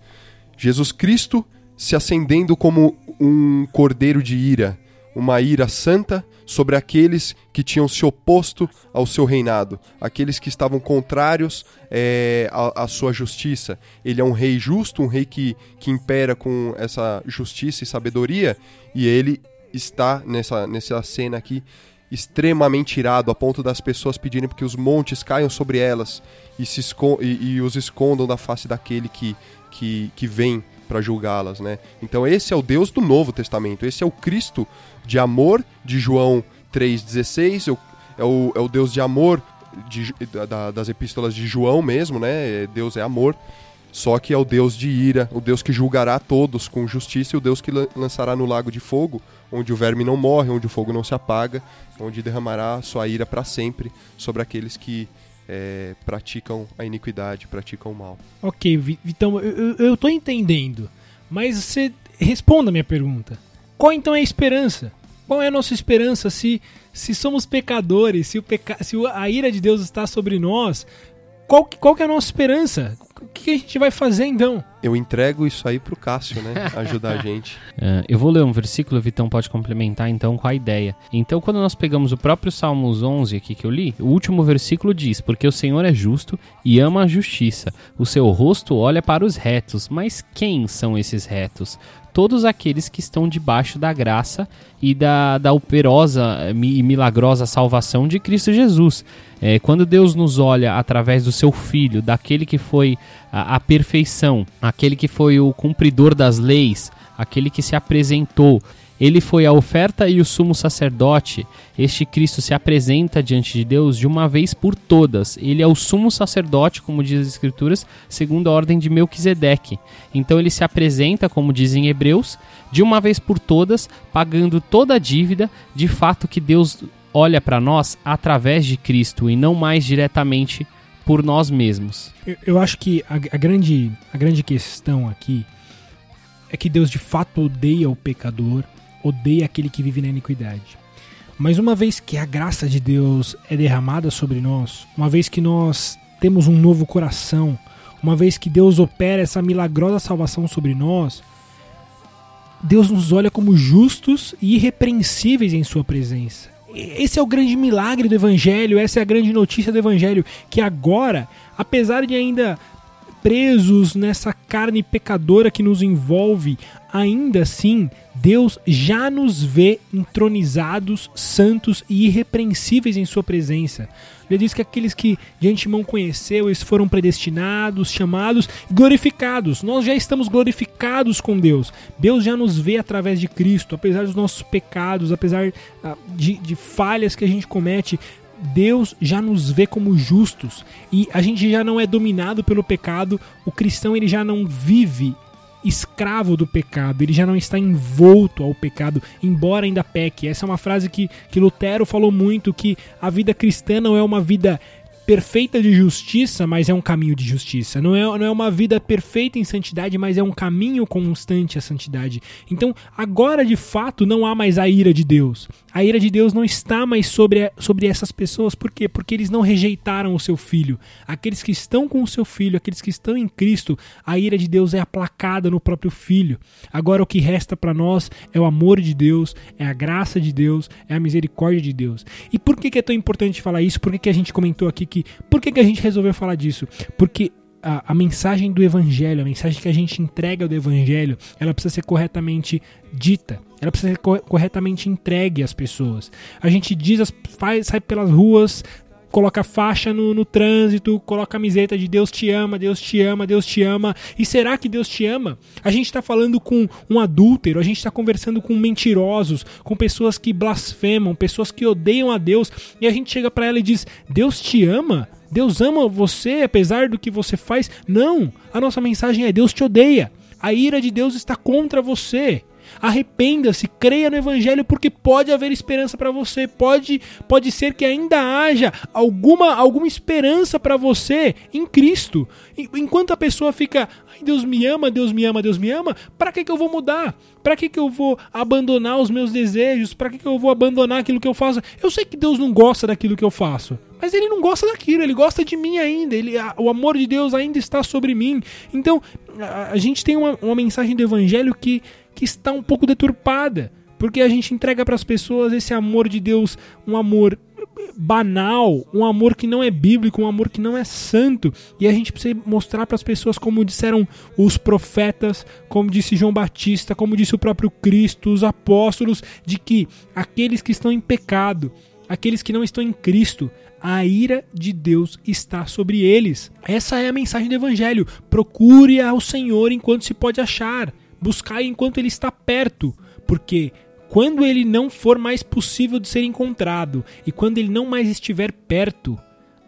Jesus Cristo se acendendo como um cordeiro de ira, uma ira santa sobre aqueles que tinham se oposto ao seu reinado, aqueles que estavam contrários é, à, à sua justiça. Ele é um rei justo, um rei que, que impera com essa justiça e sabedoria, e ele está nessa, nessa cena aqui extremamente irado, a ponto das pessoas pedirem que os montes caiam sobre elas e, se e, e os escondam da face daquele que, que, que vem para julgá-las, né? Então esse é o Deus do Novo Testamento, esse é o Cristo de amor de João 3,16, é o, é, o, é o Deus de amor de, da- das epístolas de João mesmo, né? Deus é amor, só que é o Deus de ira, o Deus que julgará todos com justiça e o Deus que lan- lançará no lago de fogo, onde o verme não morre, onde o fogo não se apaga, onde derramará sua ira para sempre sobre aqueles que eh, praticam a iniquidade, praticam o mal. ok, Vitão, eu, eu, tô entendendo, mas você responda a minha pergunta. Qual então é a esperança? Qual é a nossa esperança se, se somos pecadores, se, o peca... se a ira de Deus está sobre nós? Qual, qual que é a nossa esperança? O que a gente vai fazer então? Eu entrego isso aí pro Cássio, né? Ajudar a gente. É, eu vou ler um versículo, Vitão pode complementar então com a ideia. Então, quando nós pegamos o próprio Salmos 11 aqui que eu li, o último versículo diz: Porque o Senhor é justo e ama a justiça, o seu rosto olha para os retos. Mas quem são esses retos? Todos aqueles que estão debaixo da graça e da, da operosa eh, e milagrosa salvação de Cristo Jesus. É, quando Deus nos olha através do seu Filho, daquele que foi a, a perfeição, aquele que foi o cumpridor das leis, aquele que se apresentou. Ele foi a oferta e o sumo sacerdote. Este Cristo se apresenta diante de Deus de uma vez por todas. Ele é o sumo sacerdote, como diz as Escrituras, segundo a ordem de Melquisedeque. Então ele se apresenta, como dizem Hebreus, de uma vez por todas, pagando toda a dívida. De fato que Deus olha para nós através de Cristo e não mais diretamente por nós mesmos. Eu, eu acho que a, a grande, a grande questão aqui é que Deus de fato odeia o pecador, odeia aquele que vive na iniquidade. Mas uma vez que a graça de Deus é derramada sobre nós, uma vez que nós temos um novo coração, uma vez que Deus opera essa milagrosa salvação sobre nós, Deus nos olha como justos e irrepreensíveis em Sua presença. Esse é o grande milagre do Evangelho, essa é a grande notícia do Evangelho, que agora, apesar de ainda presos nessa carne pecadora que nos envolve, ainda assim, Deus já nos vê entronizados, santos e irrepreensíveis em Sua presença. Ele diz que aqueles que de antemão conheceu, eles foram predestinados, chamados, glorificados. Nós já estamos glorificados com Deus. Deus já nos vê através de Cristo, apesar dos nossos pecados, apesar ah, de, de falhas que a gente comete. Deus já nos vê como justos e a gente já não é dominado pelo pecado. O cristão ele já não vive escravo do pecado, ele já não está envolto ao pecado, embora ainda peque. Essa é uma frase que, que Lutero falou muito: que a vida cristã não é uma vida perfeita de justiça, mas é um caminho de justiça. Não é, não é uma vida perfeita em santidade, mas é um caminho constante à santidade. Então, agora de fato não há mais a ira de Deus. A ira de Deus não está mais sobre, sobre essas pessoas. Por quê? Porque eles não rejeitaram o seu filho. Aqueles que estão com o seu filho, aqueles que estão em Cristo, a ira de Deus é aplacada no próprio filho. Agora o que resta para nós é o amor de Deus, é a graça de Deus, é a misericórdia de Deus. E por que, que é tão importante falar isso? Por que, que a gente comentou aqui que. Por que, que a gente resolveu falar disso? Porque a, a, mensagem do evangelho, a mensagem que a gente entrega do evangelho, ela precisa ser corretamente dita. Ela precisa ser co corretamente entregue às pessoas. A gente diz, faz, sai pelas ruas, coloca faixa no, no trânsito, coloca camiseta de Deus te ama, Deus te ama, Deus te ama. E será que Deus te ama? A gente está falando com um adúltero, a gente está conversando com mentirosos, com pessoas que blasfemam, pessoas que odeiam a Deus, e a gente chega para ela e diz: Deus te ama? Deus ama você apesar do que você faz? Não! A nossa mensagem é: Deus te odeia. A ira de Deus está contra você. Arrependa-se, creia no evangelho porque pode haver esperança para você. Pode pode ser que ainda haja alguma alguma esperança para você em Cristo. Enquanto a pessoa fica, ai Deus me ama, Deus me ama, Deus me ama, para que que eu vou mudar? Para que que eu vou abandonar os meus desejos? Para que que eu vou abandonar aquilo que eu faço? Eu sei que Deus não gosta daquilo que eu faço. Mas ele não gosta daquilo, ele gosta de mim ainda. Ele, a, o amor de Deus ainda está sobre mim. Então, a, a gente tem uma, uma mensagem do evangelho que que está um pouco deturpada, porque a gente entrega para as pessoas esse amor de Deus, um amor banal, um amor que não é bíblico, um amor que não é santo, e a gente precisa mostrar para as pessoas como disseram os profetas, como disse João Batista, como disse o próprio Cristo, os apóstolos, de que aqueles que estão em pecado, aqueles que não estão em Cristo, a ira de Deus está sobre eles. Essa é a mensagem do evangelho. Procure ao Senhor enquanto se pode achar buscar enquanto ele está perto, porque quando ele não for mais possível de ser encontrado e quando ele não mais estiver perto,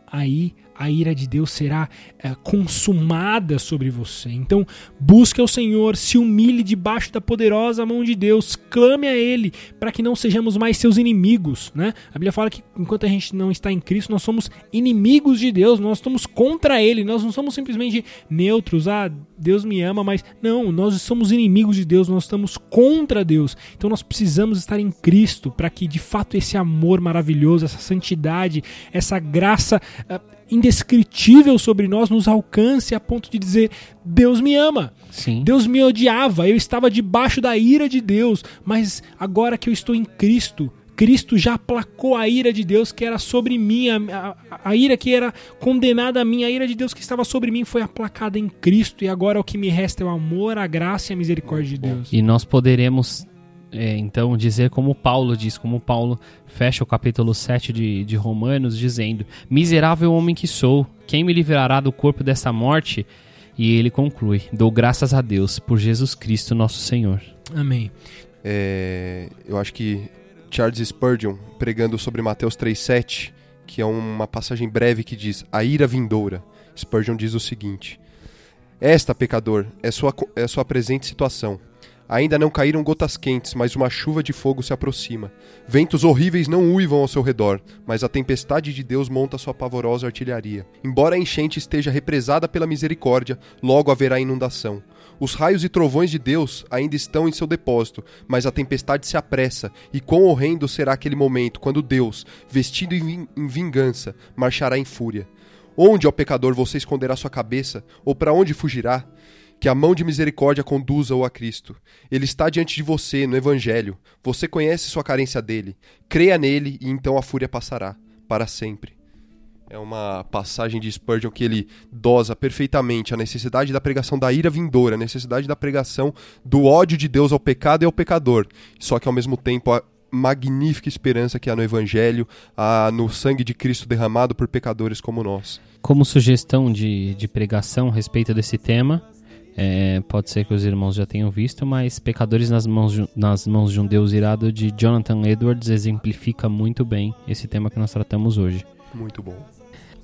aí a ira de Deus será é, consumada sobre você. Então, busque ao Senhor, se humilhe debaixo da poderosa mão de Deus, clame a Ele para que não sejamos mais seus inimigos. Né? A Bíblia fala que enquanto a gente não está em Cristo, nós somos inimigos de Deus, nós estamos contra Ele, nós não somos simplesmente neutros, ah, Deus me ama, mas não, nós somos inimigos de Deus, nós estamos contra Deus. Então, nós precisamos estar em Cristo para que de fato esse amor maravilhoso, essa santidade, essa graça. Uh, indescritível sobre nós nos alcance a ponto de dizer: Deus me ama. Sim. Deus me odiava, eu estava debaixo da ira de Deus, mas agora que eu estou em Cristo, Cristo já aplacou a ira de Deus que era sobre mim, a, a, a, ira que era condenada a mim, a ira de Deus que estava sobre mim foi aplacada em Cristo, e agora o que me resta é o amor, a graça e a misericórdia de Deus. E nós poderemos é, então dizer como Paulo diz, como Paulo fecha o capítulo 7 de, de Romanos, dizendo: Miserável homem que sou, quem me livrará do corpo dessa morte? E ele conclui: Dou graças a Deus por Jesus Cristo, nosso Senhor. Amém. É, eu acho que Charles Spurgeon, pregando sobre Mateus 3,7, que é uma passagem breve que diz: A ira vindoura. Spurgeon diz o seguinte: Esta, pecador, é sua, é sua presente situação Ainda não caíram gotas quentes, mas uma chuva de fogo se aproxima. Ventos horríveis não uivam ao seu redor, mas a tempestade de Deus monta sua pavorosa artilharia. Embora a enchente esteja represada pela misericórdia, logo haverá inundação. Os raios e trovões de Deus ainda estão em seu depósito, mas a tempestade se apressa, e quão horrendo será aquele momento quando Deus, vestido em vingança, marchará em fúria. Onde, ó pecador, você esconderá sua cabeça? Ou para onde fugirá? Que a mão de misericórdia conduza-o a Cristo. Ele está diante de você, no Evangelho. Você conhece sua carência dele. Creia nele e então a fúria passará, para sempre. É uma passagem de Spurgeon que ele dosa perfeitamente a necessidade da pregação da ira vindoura, a necessidade da pregação do ódio de Deus ao pecado e ao pecador. Só que ao mesmo tempo a magnífica esperança que há no Evangelho, há no sangue de Cristo derramado por pecadores como nós. Como sugestão de, de pregação a respeito desse tema, é, pode ser que os irmãos já tenham visto, mas Pecadores nas mãos, de, nas mãos de um Deus irado de Jonathan Edwards exemplifica muito bem esse tema que nós tratamos hoje. Muito bom.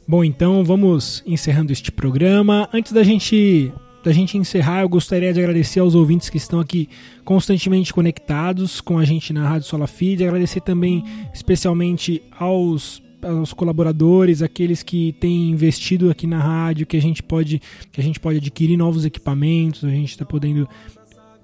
Bom, então vamos encerrando este programa. Antes da gente da gente encerrar, eu gostaria de agradecer aos ouvintes que estão aqui constantemente conectados com a gente na Rádio Sola Feed, agradecer também especialmente aos aos colaboradores, aqueles que têm investido aqui na rádio, que a gente pode que a gente pode adquirir novos equipamentos, a gente está podendo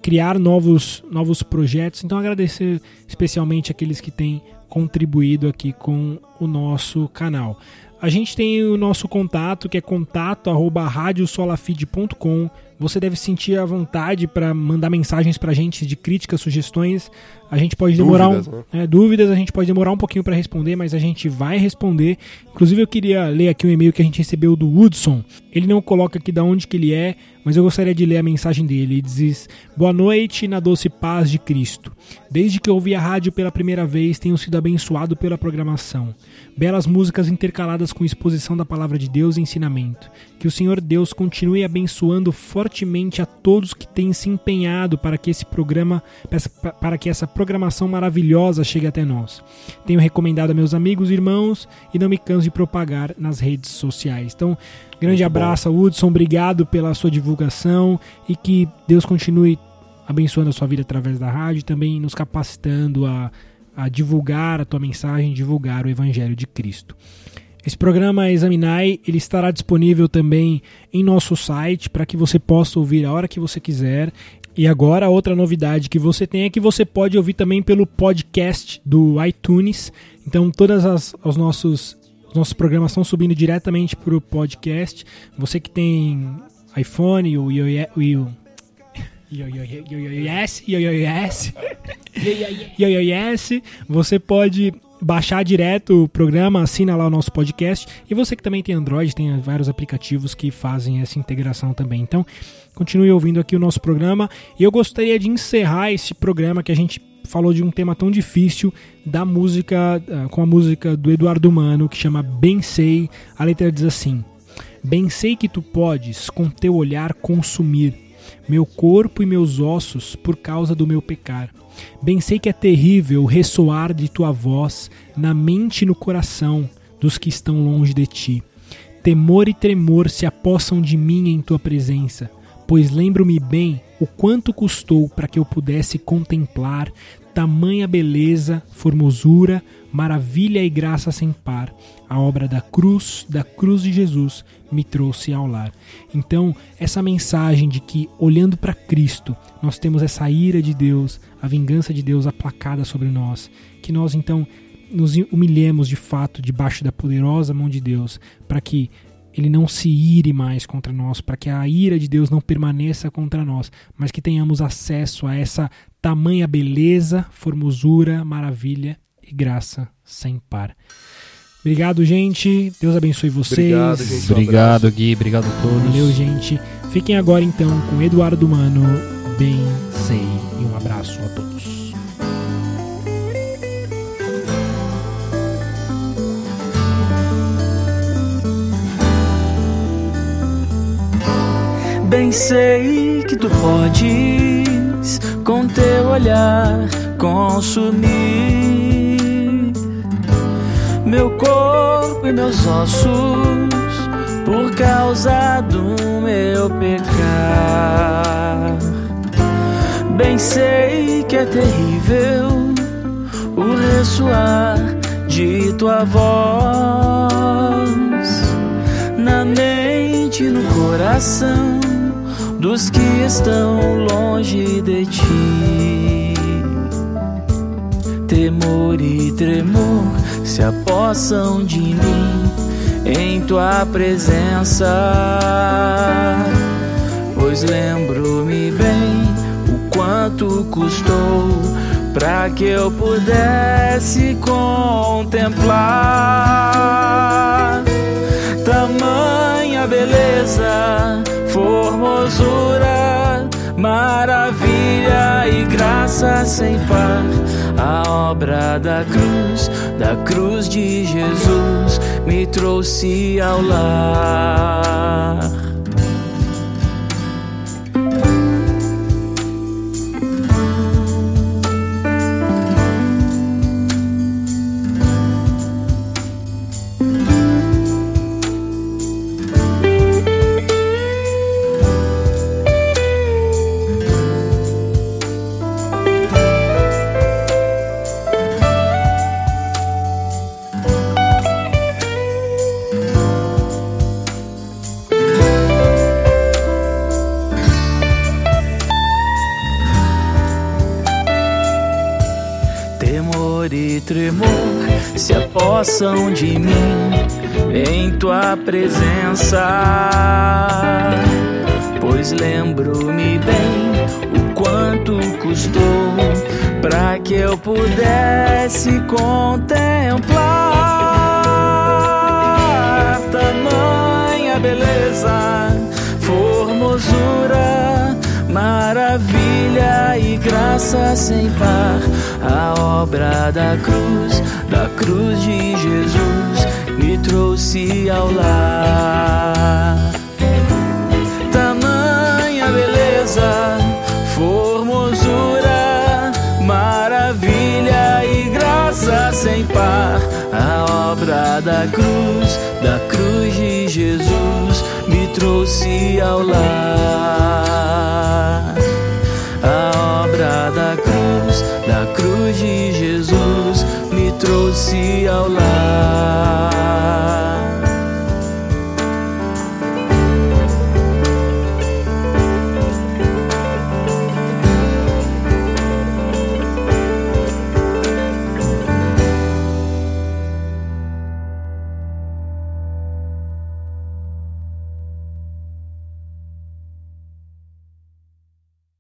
criar novos novos projetos. Então agradecer especialmente aqueles que têm contribuído aqui com o nosso canal. A gente tem o nosso contato, que é contato@radiosolafeed.com. Você deve sentir a vontade para mandar mensagens para a gente de críticas, sugestões. A gente pode demorar Dúvidas, um, né? é, dúvidas, a gente pode demorar um pouquinho para responder, mas a gente vai responder. Inclusive eu queria ler aqui um e-mail que a gente recebeu do Woodson. Ele não coloca aqui de onde que ele é, mas eu gostaria de ler a mensagem dele. Ele diz: Boa noite na doce paz de Cristo. Desde que ouvi a rádio pela primeira vez, tenho sido abençoado pela programação. Belas músicas intercaladas com exposição da palavra de Deus e ensinamento. Que o Senhor Deus continue abençoando fortemente a todos que têm se empenhado para que esse programa, para que essa programação maravilhosa chegue até nós. Tenho recomendado a meus amigos e irmãos e não me canso de propagar nas redes sociais. Então, grande Muito abraço, Hudson. Obrigado pela sua divulgação e que Deus continue abençoando a sua vida através da rádio e também nos capacitando a, a divulgar a tua mensagem, divulgar o Evangelho de Cristo. Esse programa Examinai ele estará disponível também em nosso site para que você possa ouvir a hora que você quiser. E agora, outra novidade que você tem é que você pode ouvir também pelo podcast do iTunes. Então, todas as os nossos os nossos programas estão subindo diretamente para o podcast. Você que tem iPhone, o, iOS, iOS, iOS, você pode baixar direto o programa, assina lá o nosso podcast. E você que também tem Android, tem vários aplicativos que fazem essa integração também. Então, continue ouvindo aqui o nosso programa. E eu gostaria de encerrar esse programa que a gente falou de um tema tão difícil da música, uh, com a música do Eduardo Mano, que chama Bem Sei. A letra diz assim: Bem sei que tu podes com teu olhar consumir meu corpo e meus ossos por causa do meu pecar. Bem sei que é terrível o ressoar de tua voz na mente e no coração dos que estão longe de ti. Temor e tremor se apossam de mim em tua presença, pois lembro-me bem o quanto custou para que eu pudesse contemplar tamanha beleza, formosura, maravilha e graça sem par. A obra da cruz, da cruz de Jesus, me trouxe ao lar. Então, essa mensagem de que olhando para Cristo, nós temos essa ira de Deus, a vingança de Deus aplacada sobre nós, que nós então nos humilhemos de fato debaixo da poderosa mão de Deus, para que ele não se ire mais contra nós, para que a ira de Deus não permaneça contra nós, mas que tenhamos acesso a essa tamanha beleza, formosura, maravilha e graça sem par. Obrigado, gente. Deus abençoe vocês. Obrigado, gente. Um Obrigado. Gui. Obrigado a todos. Valeu, gente. Fiquem agora então com Eduardo Mano. Bem sei. E um abraço a todos. Bem sei que tu podes com teu olhar consumir meu corpo e meus ossos por causa do meu pecar. Bem sei que é terrível o ressoar de tua voz na mente no coração dos que estão longe de ti. Temor e tremor se apossam de mim em tua presença. Pois lembro-me bem o quanto custou para que eu pudesse contemplar tamanha beleza, formosura, maravilha e graça sem par. A obra da cruz, da cruz de Jesus, me trouxe ao lar. Temor e tremor se apossam de mim em tua presença. Pois lembro-me bem o quanto custou para que eu pudesse contemplar tamanha beleza, formosura, maravilha e graça sem par. A obra da cruz, da cruz de Jesus, me trouxe ao lar. Tamanha beleza, formosura, maravilha e graça sem par. A obra da cruz, da cruz de Jesus, me trouxe ao lar. A obra da cruz, da cruz de Jesus, me trouxe ao lar.